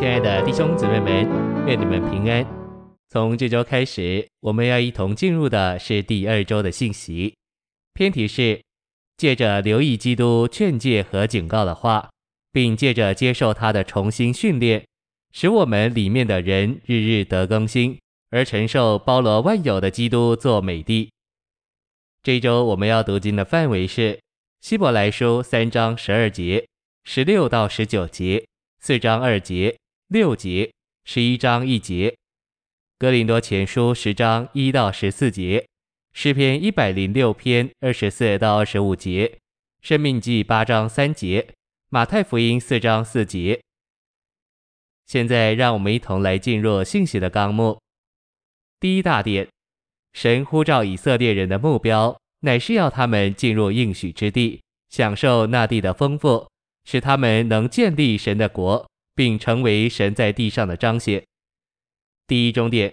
亲爱的弟兄姊妹们，愿你们平安。从这周开始，我们要一同进入的是第二周的信息。篇题是借着留意基督劝诫和警告的话，并借着接受他的重新训练，使我们里面的人日日得更新，而承受包罗万有的基督做美地。这周我们要读经的范围是希伯来书三章十二节、十六到十九节、四章二节、六节、十一章一节。哥林多前书十章一到十四节，诗篇一百零六篇二十四到二十五节，生命记八章三节，马太福音四章四节。现在让我们一同来进入信息的纲目。第一大点，神呼召以色列人的目标，乃是要他们进入应许之地，享受那地的丰富，使他们能建立神的国，并成为神在地上的彰显。第一重点，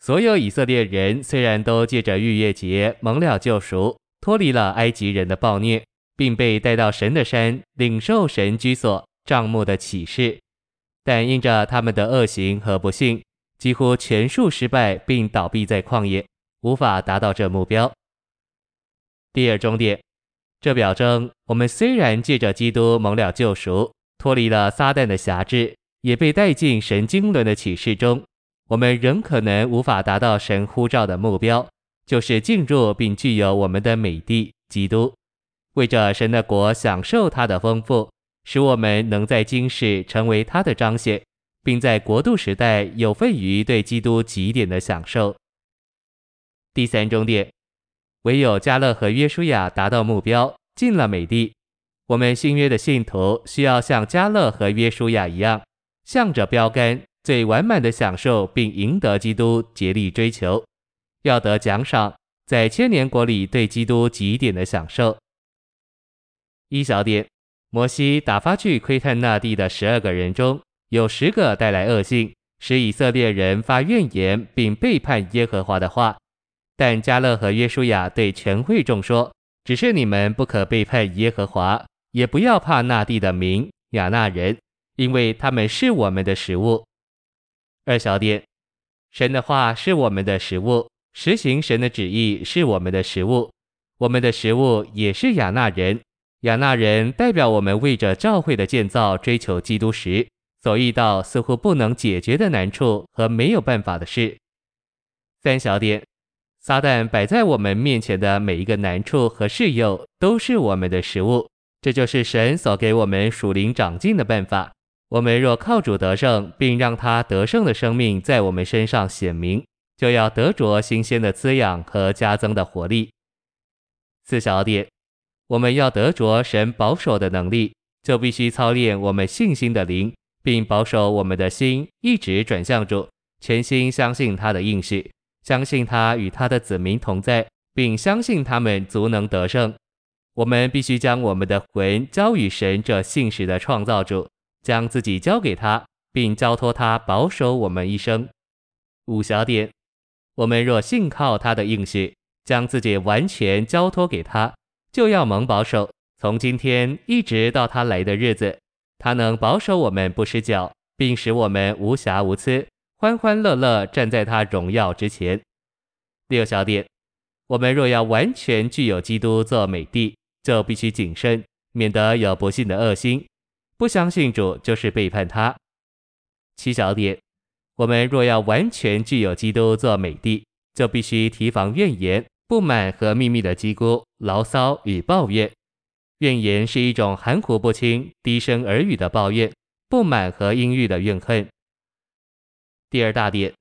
所有以色列人虽然都借着逾越节蒙了救赎，脱离了埃及人的暴虐，并被带到神的山领受神居所帐幕的启示，但因着他们的恶行和不信，几乎全数失败，并倒闭在旷野，无法达到这目标。第二重点，这表征我们虽然借着基督蒙了救赎，脱离了撒旦的辖制，也被带进神经纶的启示中。我们仍可能无法达到神呼召的目标，就是进入并具有我们的美地基督，为着神的国享受他的丰富，使我们能在今世成为他的彰显，并在国度时代有份于对基督极点的享受。第三重点，唯有加勒和约书亚达到目标，进了美地，我们新约的信徒需要像加勒和约书亚一样，向着标杆。最完满的享受并赢得基督，竭力追求，要得奖赏，在千年国里对基督极点的享受。一小点，摩西打发去窥探那地的十二个人中，有十个带来恶信，使以色列人发怨言并背叛耶和华的话。但加勒和约书亚对全会众说：“只是你们不可背叛耶和华，也不要怕那地的民亚衲人，因为他们是我们的食物。”二小点，神的话是我们的食物，实行神的旨意是我们的食物。我们的食物也是亚衲人，亚衲人代表我们为着教会的建造追求基督时所遇到似乎不能解决的难处和没有办法的事。三小点，撒旦摆在我们面前的每一个难处和试诱都是我们的食物，这就是神所给我们属灵长进的办法。我们若靠主得胜，并让他得胜的生命在我们身上显明，就要得着新鲜的滋养和加增的活力。四小点，我们要得着神保守的能力，就必须操练我们信心的灵，并保守我们的心一直转向主，全心相信他的应许，相信他与他的子民同在，并相信他们足能得胜。我们必须将我们的魂交与神这信使的创造主。将自己交给他，并交托他保守我们一生。五小点，我们若信靠他的应许，将自己完全交托给他，就要蒙保守，从今天一直到他来的日子，他能保守我们不失脚，并使我们无瑕无疵，欢欢乐乐站在他荣耀之前。六小点，我们若要完全具有基督做美地，就必须谨慎，免得有不信的恶心。不相信主就是背叛他。七小点，我们若要完全具有基督做美地，就必须提防怨言、不满和秘密的叽咕、牢骚与抱怨。怨言是一种含糊不清、低声耳语的抱怨；不满和阴郁的怨恨。第二大点，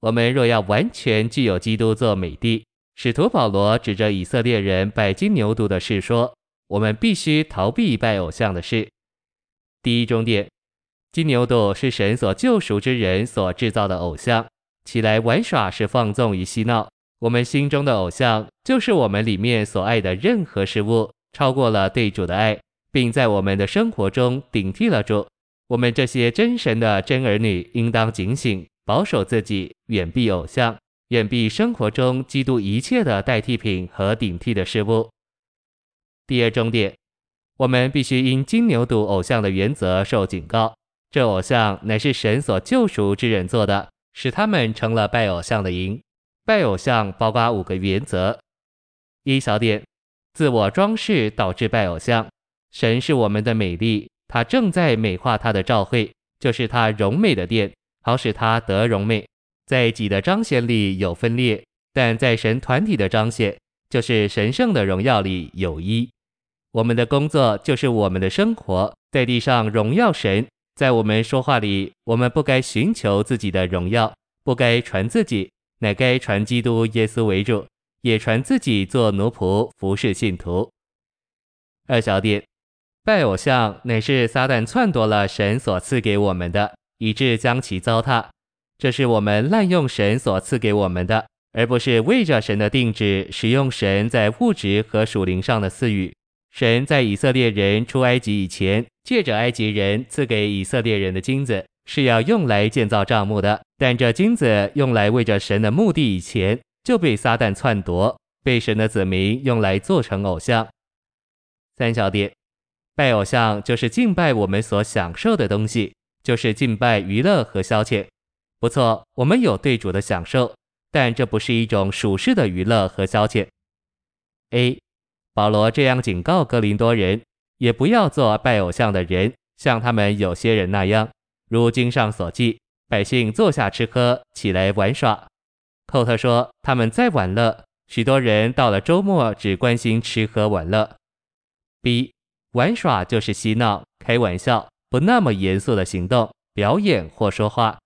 我们若要完全具有基督做美地，使徒保罗指着以色列人拜金牛犊的事说，我们必须逃避拜偶像的事。第一重点，金牛犊是神所救赎之人所制造的偶像，起来玩耍是放纵与嬉闹。我们心中的偶像，就是我们里面所爱的任何事物，超过了对主的爱，并在我们的生活中顶替了主。我们这些真神的真儿女，应当警醒，保守自己，远避偶像，远避生活中基督一切的代替品和顶替的事物。第二重点。我们必须因金牛犊偶像的原则受警告，这偶像乃是神所救赎之人做的，使他们成了拜偶像的营。拜偶像包括五个原则：一小点，自我装饰导致拜偶像。神是我们的美丽，他正在美化他的照会，就是他荣美的殿，好使他得荣美。在己的彰显里有分裂，但在神团体的彰显，就是神圣的荣耀里有一。我们的工作就是我们的生活，在地上荣耀神。在我们说话里，我们不该寻求自己的荣耀，不该传自己，乃该传基督耶稣为主，也传自己做奴仆服侍信徒。二小点，拜偶像乃是撒旦篡夺了神所赐给我们的，以致将其糟蹋。这是我们滥用神所赐给我们的，而不是为着神的定旨使用神在物质和属灵上的赐予。神在以色列人出埃及以前，借着埃及人赐给以色列人的金子，是要用来建造帐幕的。但这金子用来为着神的目的以前，就被撒旦篡夺，被神的子民用来做成偶像。三小点，拜偶像就是敬拜我们所享受的东西，就是敬拜娱乐和消遣。不错，我们有对主的享受，但这不是一种属世的娱乐和消遣。A，保罗这样警告哥林多人，也不要做拜偶像的人，像他们有些人那样，如经上所记，百姓坐下吃喝，起来玩耍。寇特说他们在玩乐，许多人到了周末只关心吃喝玩乐。B，玩耍就是嬉闹、开玩笑，不那么严肃的行动、表演或说话。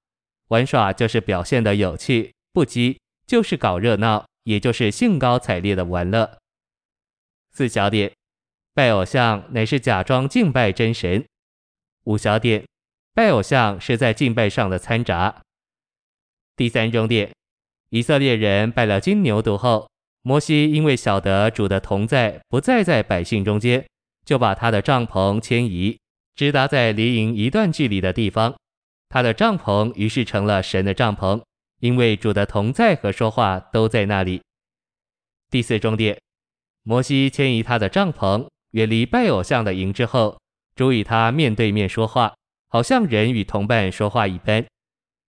玩耍就是表现的有趣，不羁就是搞热闹，也就是兴高采烈的玩乐。四小点，拜偶像乃是假装敬拜真神。五小点，拜偶像是在敬拜上的掺杂。第三重点，以色列人拜了金牛犊后，摩西因为晓得主的同在不再在百姓中间，就把他的帐篷迁移，直达在离营一段距离的地方。他的帐篷于是成了神的帐篷，因为主的同在和说话都在那里。第四重点，摩西迁移他的帐篷，远离拜偶像的营之后，主与他面对面说话，好像人与同伴说话一般。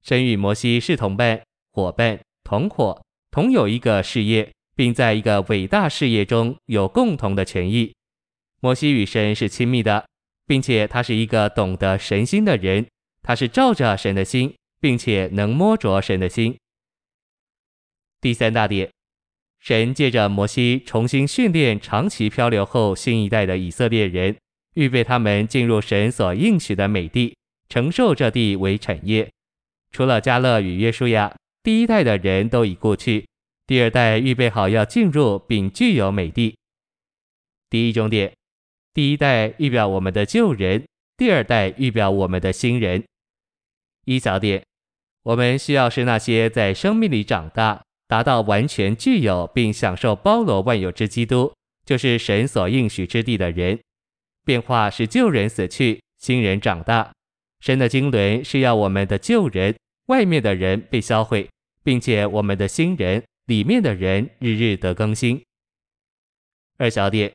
神与摩西是同伴、伙伴、同伙，同有一个事业，并在一个伟大事业中有共同的权益。摩西与神是亲密的，并且他是一个懂得神心的人。他是照着神的心，并且能摸着神的心。第三大点，神借着摩西重新训练长期漂流后新一代的以色列人，预备他们进入神所应许的美地，承受这地为产业。除了迦勒与约书亚，第一代的人都已过去，第二代预备好要进入并具有美地。第一重点，第一代预表我们的旧人，第二代预表我们的新人。一小点，我们需要是那些在生命里长大，达到完全具有并享受包罗万有之基督，就是神所应许之地的人。变化是旧人死去，新人长大。神的经纶是要我们的旧人，外面的人被销毁，并且我们的新人，里面的人日日得更新。二小点，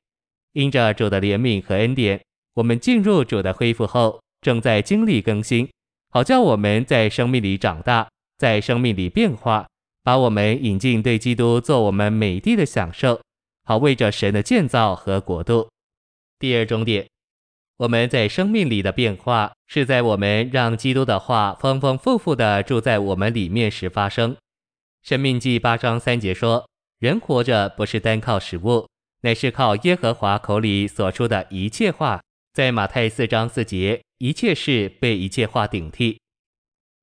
因着主的怜悯和恩典，我们进入主的恢复后，正在经历更新。好叫我们在生命里长大，在生命里变化，把我们引进对基督做我们美地的享受，好为着神的建造和国度。第二重点，我们在生命里的变化，是在我们让基督的话丰丰富富地住在我们里面时发生。生命记八章三节说：“人活着不是单靠食物，乃是靠耶和华口里所出的一切话。”在马太四章四节。一切事被一切话顶替。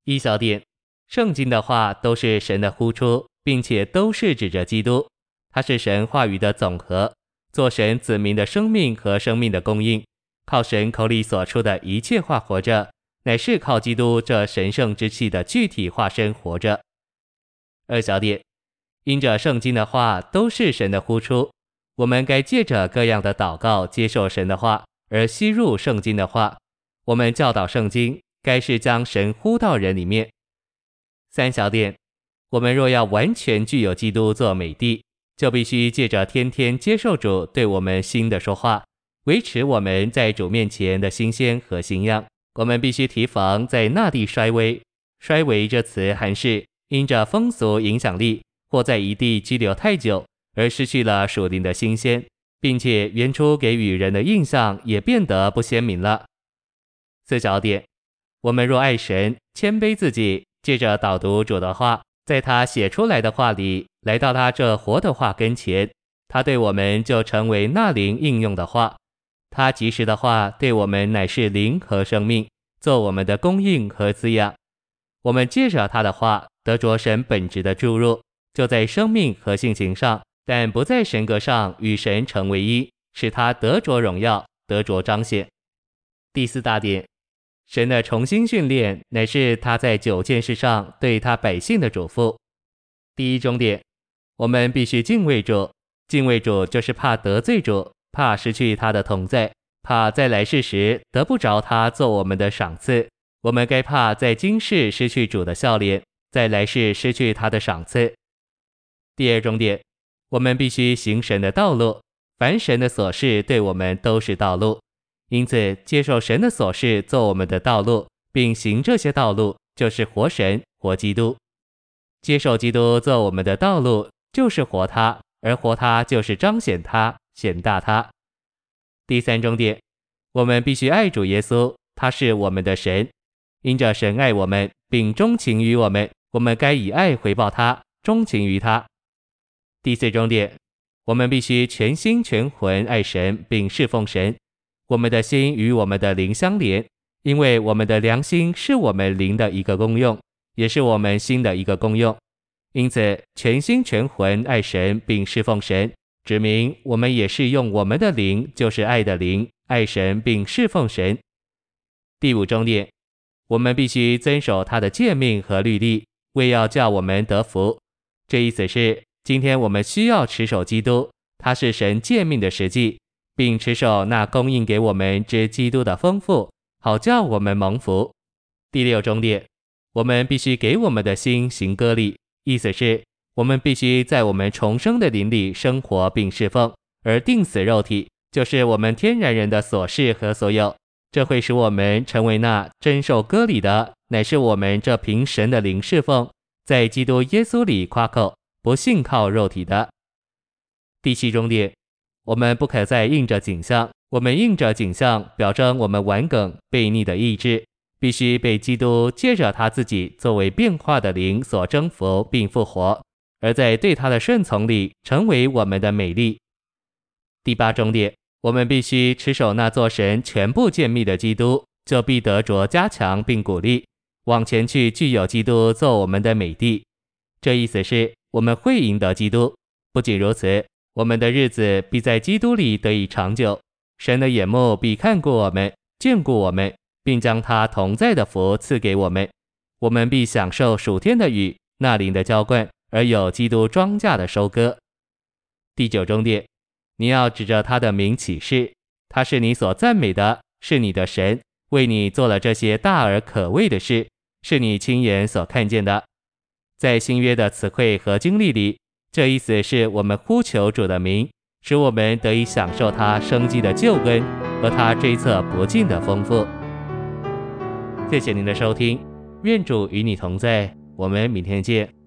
一小点，圣经的话都是神的呼出，并且都是指着基督，它是神话语的总和，做神子民的生命和生命的供应。靠神口里所出的一切话活着，乃是靠基督这神圣之气的具体化身活着。二小点，因着圣经的话都是神的呼出，我们该借着各样的祷告接受神的话，而吸入圣经的话。我们教导圣经，该是将神呼到人里面。三小点，我们若要完全具有基督做美地，就必须借着天天接受主对我们心的说话，维持我们在主面前的新鲜和新样。我们必须提防在那地衰微。衰微这词还是因着风俗影响力，或在一地居留太久而失去了属灵的新鲜，并且原初给予人的印象也变得不鲜明了。四小点，我们若爱神，谦卑自己，借着导读主的话，在他写出来的话里，来到他这活的话跟前，他对我们就成为那灵应用的话。他及时的话对我们乃是灵和生命，做我们的供应和滋养。我们借着他的话得着神本质的注入，就在生命和性情上，但不在神格上与神成为一，使他得着荣耀，得着彰显。第四大点，神的重新训练乃是他在九件事上对他百姓的嘱咐。第一中点，我们必须敬畏主，敬畏主就是怕得罪主。怕失去他的同在，怕在来世时得不着他做我们的赏赐。我们该怕在今世失去主的笑脸，在来世失去他的赏赐。第二重点，我们必须行神的道路，凡神的所事对我们都是道路，因此接受神的所事做我们的道路，并行这些道路，就是活神、活基督。接受基督做我们的道路，就是活他，而活他就是彰显他。显大他。第三重点，我们必须爱主耶稣，他是我们的神，因着神爱我们，并钟情于我们，我们该以爱回报他，钟情于他。第四重点，我们必须全心全魂爱神，并侍奉神。我们的心与我们的灵相连，因为我们的良心是我们灵的一个功用，也是我们心的一个功用。因此，全心全魂爱神，并侍奉神。指明我们也是用我们的灵，就是爱的灵，爱神并侍奉神。第五重点，我们必须遵守他的诫命和律例，为要叫我们得福。这意思是，今天我们需要持守基督，他是神诫命的实际，并持守那供应给我们之基督的丰富，好叫我们蒙福。第六重点，我们必须给我们的心行割礼，意思是。我们必须在我们重生的灵里生活并侍奉，而定死肉体，就是我们天然人的所事和所有。这会使我们成为那真受割礼的，乃是我们这凭神的灵侍奉，在基督耶稣里夸口，不信靠肉体的。第七重点，我们不可再硬着景象，我们硬着景象，表征我们顽梗悖逆的意志，必须被基督借着他自己作为变化的灵所征服并复活。而在对他的顺从里，成为我们的美丽。第八重点，我们必须持守那座神全部诫命的基督，就必得着加强并鼓励，往前去具有基督做我们的美地。这意思是，我们会赢得基督。不仅如此，我们的日子必在基督里得以长久。神的眼目必看过我们，眷顾我们，并将他同在的福赐给我们。我们必享受属天的雨，那灵的浇灌。而有基督庄稼的收割。第九重点，你要指着他的名起誓，他是你所赞美的，是你的神，为你做了这些大而可畏的事，是你亲眼所看见的。在新约的词汇和经历里，这意思是我们呼求主的名，使我们得以享受他生机的救恩和他追测不尽的丰富。谢谢您的收听，愿主与你同在，我们明天见。